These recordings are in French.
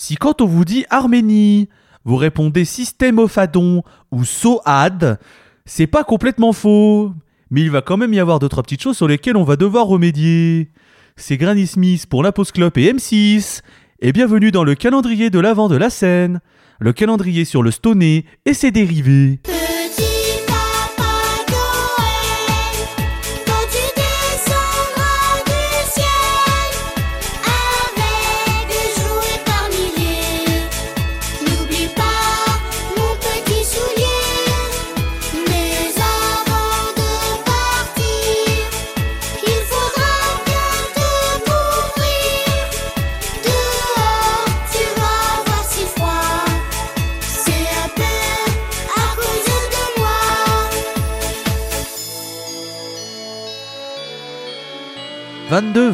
Si quand on vous dit Arménie, vous répondez systémophadon ou soad, c'est pas complètement faux. Mais il va quand même y avoir deux trois petites choses sur lesquelles on va devoir remédier. C'est Granny Smith pour la et M6. Et bienvenue dans le calendrier de l'avant de la scène. Le calendrier sur le Stoney et ses dérivés.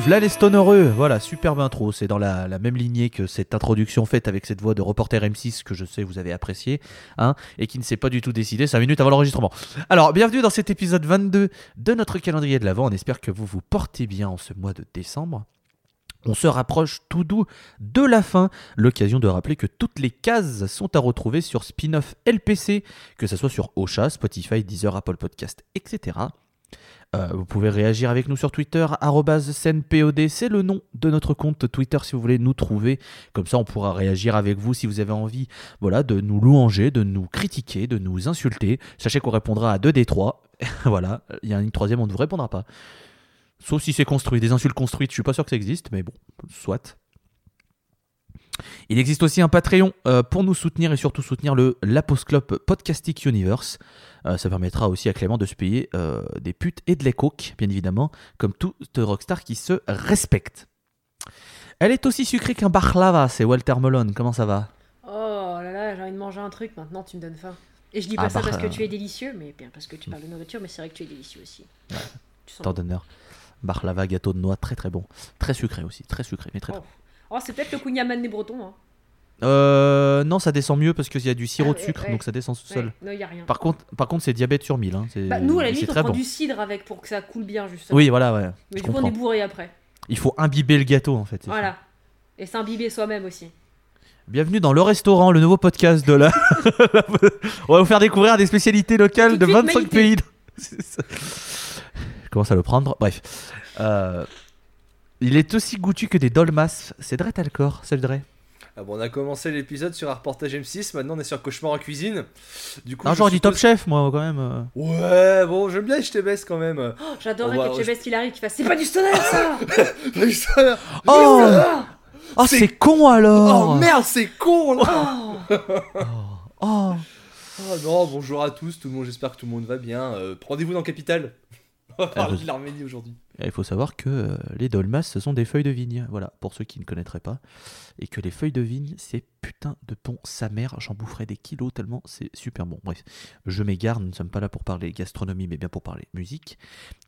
V'là les Stonereux. Voilà, superbe intro. C'est dans la, même lignée que cette introduction faite avec cette voix de reporter M6 que je sais vous avez apprécié, hein, et qui ne s'est pas du tout décidé 5 minutes avant l'enregistrement. Alors, bienvenue dans cet épisode 22 de notre calendrier de l'Avent. On espère que vous vous portez bien en ce mois de décembre. On se rapproche tout doux de la fin, l'occasion de rappeler que toutes les cases sont à retrouver sur Spin-off LPC, que ce soit sur Ocha, Spotify, Deezer, Apple Podcast, etc. Euh, vous pouvez réagir avec nous sur Twitter, scènepod, c'est le nom de notre compte Twitter si vous voulez nous trouver. Comme ça, on pourra réagir avec vous si vous avez envie voilà, de nous louanger, de nous critiquer, de nous insulter. Sachez qu'on répondra à deux des trois. voilà, il y a une troisième, on ne vous répondra pas. Sauf si c'est construit. Des insultes construites, je suis pas sûr que ça existe, mais bon, soit. Il existe aussi un Patreon euh, pour nous soutenir et surtout soutenir le Lapos Club Podcastic Universe. Euh, ça permettra aussi à Clément de se payer euh, des putes et de la coke, bien évidemment, comme toute rockstar qui se respecte. Elle est aussi sucrée qu'un baklava, c'est Walter Malone. Comment ça va? Oh là là, j'ai envie de manger un truc maintenant, tu me donnes faim. Et je dis Ah pas ça bah, parce que tu es délicieux, mais bien parce que tu parles de nourriture, mais c'est vrai que tu es délicieux aussi. Sens Tant d'honneur. Baklava, gâteau de noix, très très bon. Très sucré aussi, très sucré, mais très très Oh, c'est peut-être le kouign-amann des Bretons. Hein. Euh, non, ça descend mieux parce qu'il y a du sirop Ah, de sucre, ouais. donc ça descend tout seul. Ouais, non, y a rien. Par contre, par contre, c'est diabète sur 1000. Hein. Bah, nous, à la limite, on prend bon. du cidre avec pour que ça coule bien, justement. Oui, voilà, ouais. Mais je du coup, on comprends. est bourré après. Il faut imbiber le gâteau en fait. ça. Voilà. Et s'imbiber soi-même aussi. Bienvenue dans le restaurant, le nouveau podcast de la. on va vous faire découvrir des spécialités locales de de suite 25 mérité. pays. C'est ça. Je commence à le prendre? Bref. Euh, Il est aussi goûtu que des dolmas. C'est Dre Talcor, c'est le Dre. Ah bon, on a commencé l'épisode sur un reportage M6, maintenant on est sur Cauchemar en cuisine. Du coup, Non, je j'aurais dit Top suppose- Chef, moi, quand même. Ouais, bon, j'aime bien HTBS quand même. Oh, J'adorerais On va- que Chebest il arrive qui fasse C'est pas du stoner ça ça- Oh, Ah oh C'est- c'est con alors Oh merde, c'est con là Oh Oh. Oh non, bonjour à tous, tout le monde, j'espère que tout le monde va bien. Euh, Rendez-vous dans Capital. On va parler je- de l'Arménie aujourd'hui. Il faut savoir que euh, les dolmas, ce sont des feuilles de vigne. Voilà, pour ceux qui ne connaîtraient pas. Et que les feuilles de vigne, c'est putain de bon sa mère. J'en boufferais des kilos tellement c'est super bon. Bref, je m'égare, nous ne sommes pas là pour parler gastronomie, mais bien pour parler musique.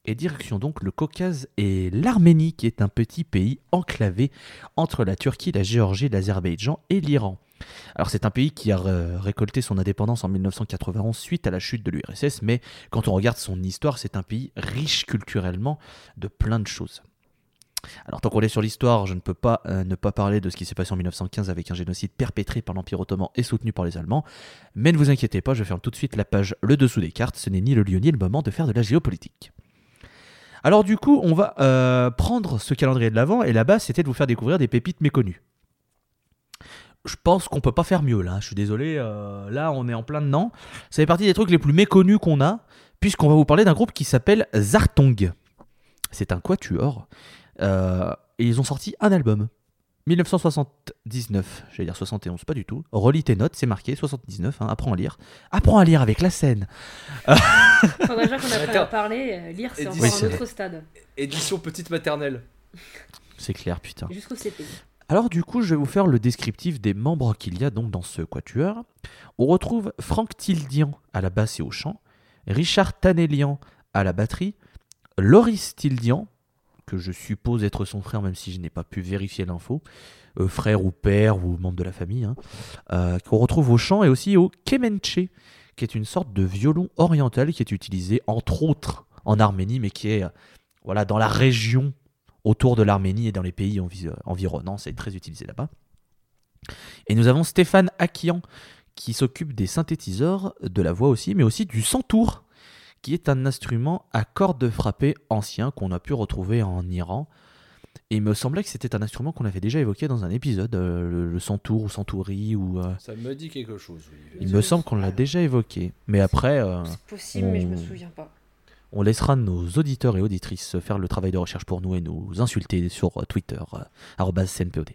Et direction donc le Caucase et l'Arménie, qui est un petit pays enclavé entre la Turquie, la Géorgie, l'Azerbaïdjan et l'Iran. Alors c'est un pays qui a récolté son indépendance en 1991 suite à la chute de l'URSS, mais quand on regarde son histoire, c'est un pays riche culturellement de plein de choses. Alors tant qu'on est sur l'histoire, je ne peux pas euh, ne pas parler de ce qui s'est passé en 1915 avec un génocide perpétré par l'Empire ottoman et soutenu par les Allemands. Mais ne vous inquiétez pas, je ferme tout de suite la page le dessous des cartes, ce n'est ni le lieu ni le moment de faire de la géopolitique. Alors du coup, on va euh, prendre ce calendrier de l'avant et là-bas, c'était de vous faire découvrir des pépites méconnues. Je pense qu'on peut pas faire mieux là, je suis désolé, euh, là on est en plein dedans. Ça fait partie des trucs les plus méconnus qu'on a, puisqu'on va vous parler d'un groupe qui s'appelle Zartong. C'est un quatuor. euh, et ils ont sorti un album. 1979, j'allais dire 71, pas du tout. Relis tes notes, c'est marqué 79, hein, apprends à lire. Apprends à lire avec la scène. Faudrait déjà qu'on apprenne à parler, euh, lire c'est encore un autre stade. Édition petite maternelle. C'est clair, putain. Jusqu'au CP. Alors du coup, je vais vous faire le descriptif des membres qu'il y a donc dans ce quatuor. On retrouve Franck Tildian à la basse et au chant, Richard Tanelian à la batterie, Loris Tildian, que je suppose être son frère même si je n'ai pas pu vérifier l'info, euh, frère ou père ou membre de la famille, hein, euh, qu'on retrouve au chant et aussi au kemenche, qui est une sorte de violon oriental qui est utilisé entre autres en Arménie, mais qui est euh, voilà, dans la région autour de l'Arménie et dans les pays envi- environnants, c'est très utilisé là-bas. Et nous avons Stéphane Akian qui s'occupe des synthétiseurs, de la voix aussi, mais aussi du santour, qui est un instrument à cordes frappées ancien qu'on a pu retrouver en Iran. Et il me semblait que c'était un instrument qu'on avait déjà évoqué dans un épisode, euh, le, le santour ou santouri, ou euh, Ça me dit quelque chose, oui. il me semble qu'on l'a déjà évoqué. Mais après, euh, C'est possible, mais je me souviens pas. On laissera nos auditeurs et auditrices faire le travail de recherche pour nous et nous insulter sur Twitter, euh, CNPOD.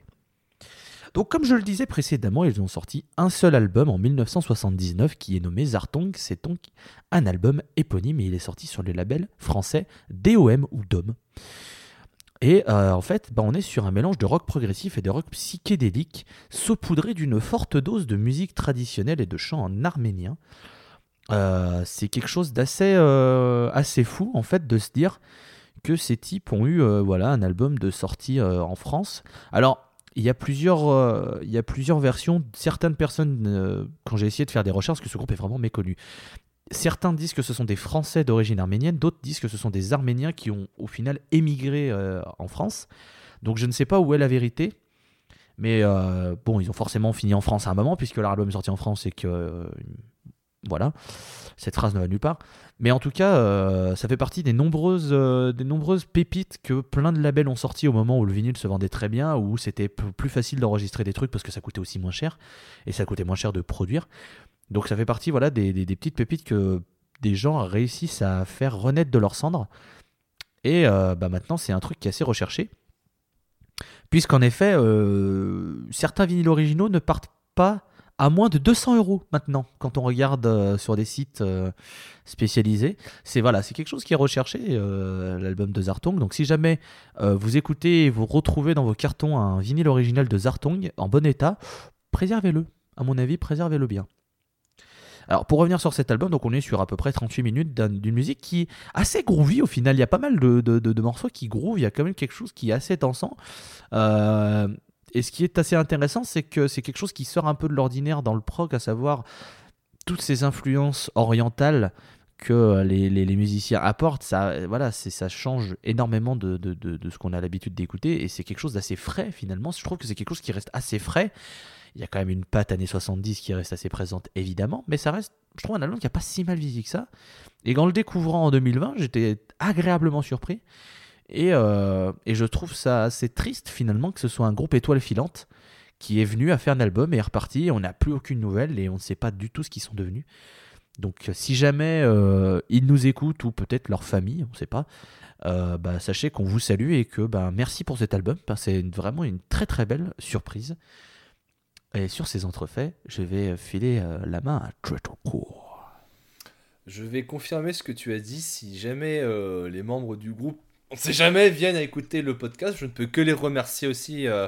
Donc, comme je le disais précédemment, ils ont sorti un seul album en 1979 qui est nommé Zartong. C'est donc un album éponyme et il est sorti sur le label français DOM ou DOM. Et euh, en fait, bah, on est sur un mélange de rock progressif et de rock psychédélique, saupoudré d'une forte dose de musique traditionnelle et de chant en arménien. Euh, c'est quelque chose d'assez euh, assez fou en fait de se dire que ces types ont eu euh, voilà un album de sortie en France. Alors il y a plusieurs il y a plusieurs versions. Certaines personnes quand j'ai essayé de faire des recherches que ce groupe est vraiment méconnu. Certains disent que ce sont des Français d'origine arménienne, d'autres disent que ce sont des Arméniens qui ont au final émigré en France. Donc je ne sais pas où est la vérité. Mais bon, ils ont forcément fini en France à un moment, puisque leur album est sorti en France et que. Voilà, cette phrase ne va nulle part. Mais en tout cas, euh, ça fait partie des nombreuses, euh, des nombreuses pépites que plein de labels ont sorti au moment où le vinyle se vendait très bien, où c'était plus facile d'enregistrer des trucs parce que ça coûtait aussi moins cher, et ça coûtait moins cher de produire. Donc ça fait partie voilà, des, petites pépites que des gens réussissent à faire renaître de leurs cendres. Et euh, bah maintenant, c'est un truc qui est assez recherché. Puisqu'en effet, certains vinyles originaux ne partent pas à moins de 200 euros maintenant quand on regarde euh, sur des sites euh, spécialisés. C'est voilà, c'est quelque chose qui est recherché, euh, l'album de Zartong. Donc si jamais vous écoutez et vous retrouvez dans vos cartons un vinyle original de Zartong en bon état, préservez-le. À mon avis, préservez-le bien. Alors pour revenir sur cet album, donc on est sur à peu près 38 minutes d'un- d'une musique qui est assez groovy au final. Il y a pas mal de, de- morceaux qui groove, il y a quand même quelque chose qui est assez dansant. Et ce qui est assez intéressant, c'est que c'est quelque chose qui sort un peu de l'ordinaire dans le prog, à savoir toutes ces influences orientales que les, les- musiciens apportent. Ça, euh, voilà, c'est- ça change énormément de, ce qu'on a l'habitude d'écouter. Et c'est quelque chose d'assez frais finalement. Je trouve que c'est quelque chose qui reste assez frais. Il y a quand même une patte années 70 qui reste assez présente, évidemment, mais ça reste, je trouve, un album qui a pas si mal vieilli que ça. Et en le découvrant en 2020, j'étais agréablement surpris. Et, euh, et je trouve ça assez triste, finalement, que ce soit un groupe étoile filante qui est venu à faire un album et est reparti. On n'a plus aucune nouvelle et on ne sait pas du tout ce qu'ils sont devenus. Donc, si jamais euh, ils nous écoutent ou peut-être leur famille, on ne sait pas, euh, bah, sachez qu'on vous salue et que bah, merci pour cet album. C'est vraiment une très très belle surprise. Et sur ces entrefaits, je vais filer la main à Tretorcourt. Je vais confirmer ce que tu as dit. Si jamais les membres du groupe, on sait jamais, viennent à écouter le podcast, je ne peux que les remercier aussi euh,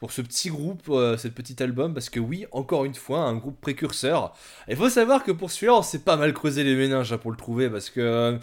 pour ce petit groupe, euh, ce petit album, parce que oui, encore une fois, un groupe précurseur. Il faut savoir que pour celui-là, on s'est pas mal creusé les méninges hein, pour le trouver, parce que euh,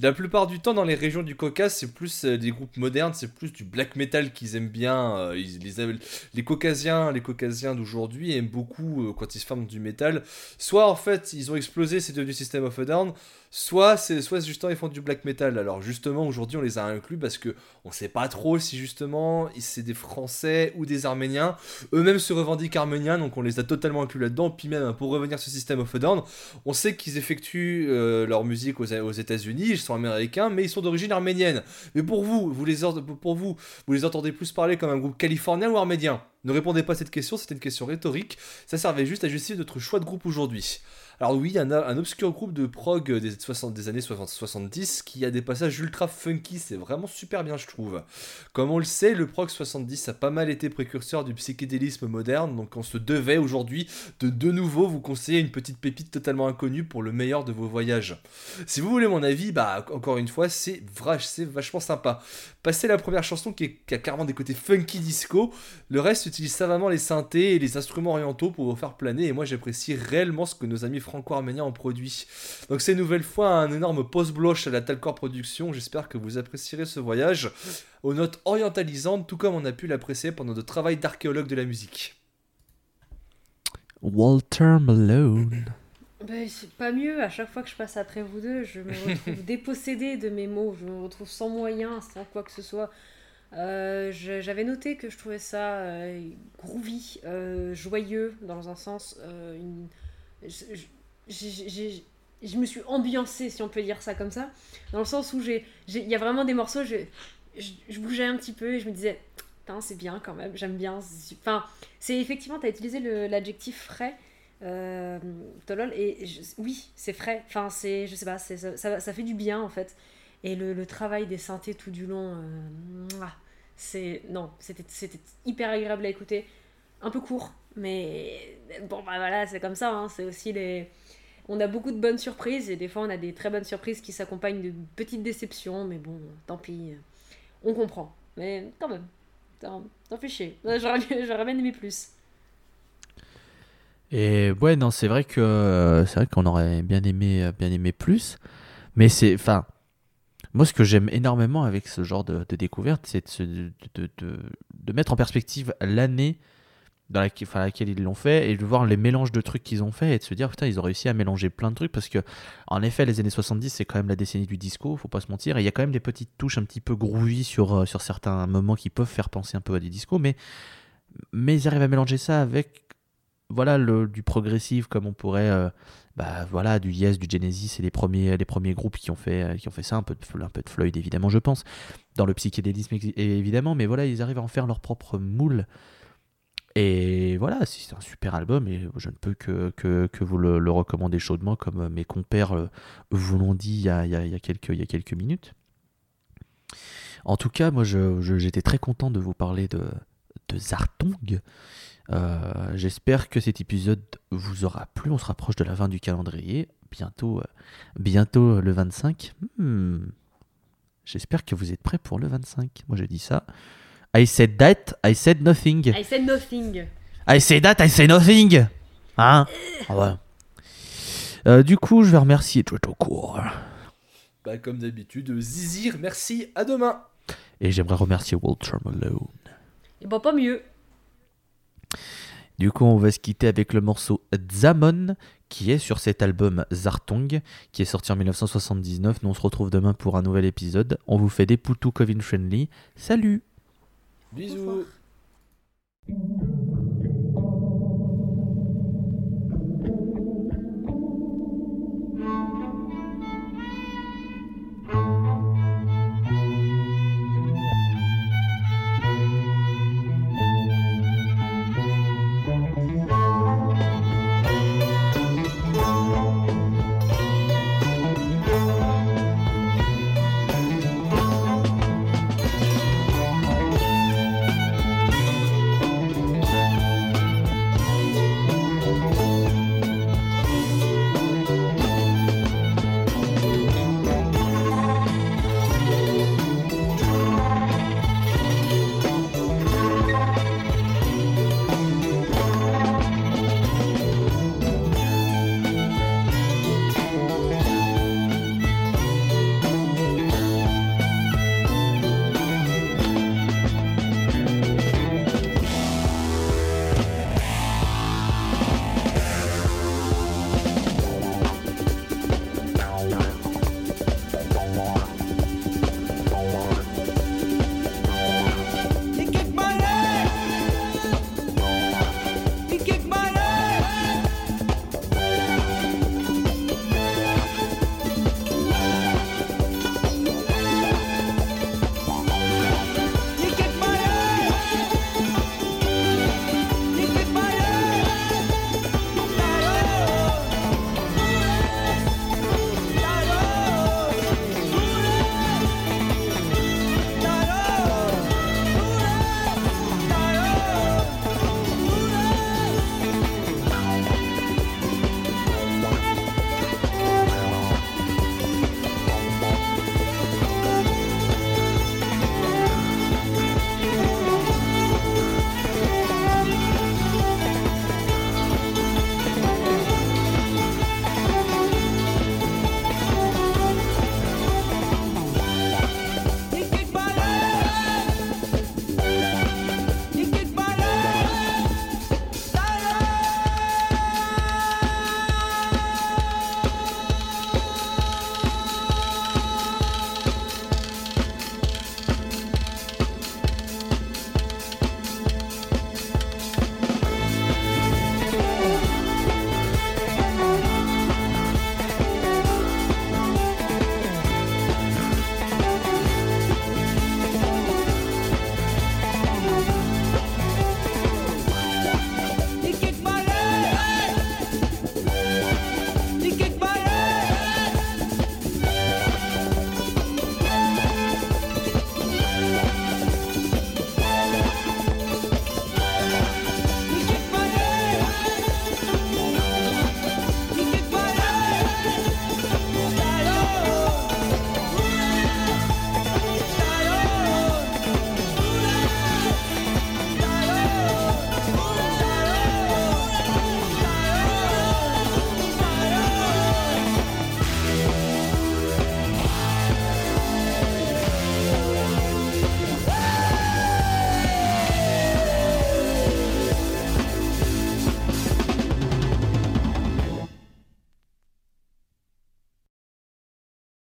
la plupart du temps, dans les régions du Caucase, c'est plus des groupes modernes, c'est plus du black metal qu'ils aiment bien. les, Caucasiens, les Caucasiens d'aujourd'hui aiment beaucoup quand ils se forment du métal. Soit en fait, ils ont explosé, c'est devenu System of a Down. Soit soit justement ils font du black metal. Alors justement aujourd'hui on les a inclus parce que on sait pas trop si justement c'est des Français ou des Arméniens. Eux-mêmes se revendiquent arméniens donc on les a totalement inclus là-dedans. Puis même pour revenir sur System of a Down, on sait qu'ils effectuent euh, leur musique aux, États-Unis. Ils sont américains mais ils sont d'origine arménienne. Mais pour vous, vous les pour vous, vous les entendez plus parler comme un groupe californien ou arménien? Ne répondez pas à cette question, c'était une question rhétorique. Ça servait juste à justifier notre choix de groupe aujourd'hui. Alors oui, il y a un obscur groupe de prog des, 60 des années 60 70 qui a des passages ultra funky, c'est vraiment super bien je trouve. Comme on le sait, le prog 70 a pas mal été précurseur du psychédélisme moderne, donc on se devait aujourd'hui de de nouveau vous conseiller une petite pépite totalement inconnue pour le meilleur de vos voyages. Si vous voulez mon avis, bah encore une fois, c'est c'est vachement sympa. Passez la première chanson qui, qui a carrément des côtés funky disco, le reste utilise savamment les synthés et les instruments orientaux pour vous faire planer, et moi j'apprécie réellement ce que nos amis franco-arméniens ont produit. Donc c'est une nouvelle fois un énorme post-bloche à la Talcor Production, j'espère que vous apprécierez ce voyage aux notes orientalisantes, tout comme on a pu l'apprécier pendant notre travail d'archéologue de la musique. Walter Malone. Ben, c'est pas mieux, à chaque fois que je passe après vous deux, je me retrouve dépossédée de mes mots, je me retrouve sans moyens, sans quoi que ce soit. Euh, J'avais noté que je trouvais ça euh, groovy, euh, joyeux dans un sens. euh, une- je- je- j'ai- j'ai- je me suis ambiancée, si on peut dire ça comme ça, dans le sens où il y a vraiment des morceaux, je, bougeais un petit peu et je me disais, c'est bien quand même, j'aime bien. Enfin, c'est effectivement, tu as utilisé l'adjectif frais. Euh, Tolol, et oui, c'est frais. Enfin, c'est, je sais pas, ça, ça, fait du bien en fait. Et le, travail des synthés tout du long, euh, mouah, c'est non, c'était hyper agréable à écouter. Un peu court, mais bon, bah voilà, c'est comme ça. hein, c'est aussi les. On a beaucoup de bonnes surprises et des fois on a des très bonnes surprises qui s'accompagnent de petites déceptions, mais bon, tant pis, on comprend. Mais quand même, t'en fais chier. J'aurais, bien aimé plus. Et ouais, non, c'est vrai que euh, c'est vrai qu'on aurait bien aimé, euh, bien aimé plus. Mais c'est, enfin, moi, ce que j'aime énormément avec ce genre de, de découverte, c'est de, de- de mettre en perspective l'année dans laquelle, ils l'ont fait et de voir les mélanges de trucs qu'ils ont fait et de se dire putain, ils ont réussi à mélanger plein de trucs parce que, en effet, les années 70, c'est quand même la décennie du disco, faut pas se mentir. Et il y a quand même des petites touches un petit peu groovy sur, euh, sur certains moments qui peuvent faire penser un peu à des discos, mais, mais ils arrivent à mélanger ça avec voilà le, du progressif comme on pourrait euh, bah voilà du Yes du Genesis c'est les premiers les premiers groupes qui ont fait euh, qui ont fait ça un peu de, un peu de Floyd évidemment je pense dans le psychédélisme évidemment mais voilà ils arrivent à en faire leur propre moule et voilà c'est un super album et je ne peux que, que, que vous le, recommander chaudement comme mes compères euh, vous l'ont dit il y a, quelques, minutes en tout cas moi j'étais très content de vous parler de, de Zartong euh, J'espère que cet épisode vous aura plu. On se rapproche de la fin du calendrier. Bientôt, euh, bientôt le 25. Hmm. J'espère que vous êtes prêts pour le 25. Moi, je dis ça. I said that, I said nothing. I said nothing. I say that, I say nothing. Hein? Ah ouais. Euh, du coup, je vais remercier Court. Bah, comme d'habitude, Zizir, merci, à demain Et j'aimerais remercier Walter Malone. Et bon, pas mieux. Du coup, on va se quitter avec le morceau Zamon, qui est sur cet album Zartong, qui est sorti en 1979. Nous, on se retrouve demain pour un nouvel épisode. On vous fait des poutous Covid friendly. Salut Bisous.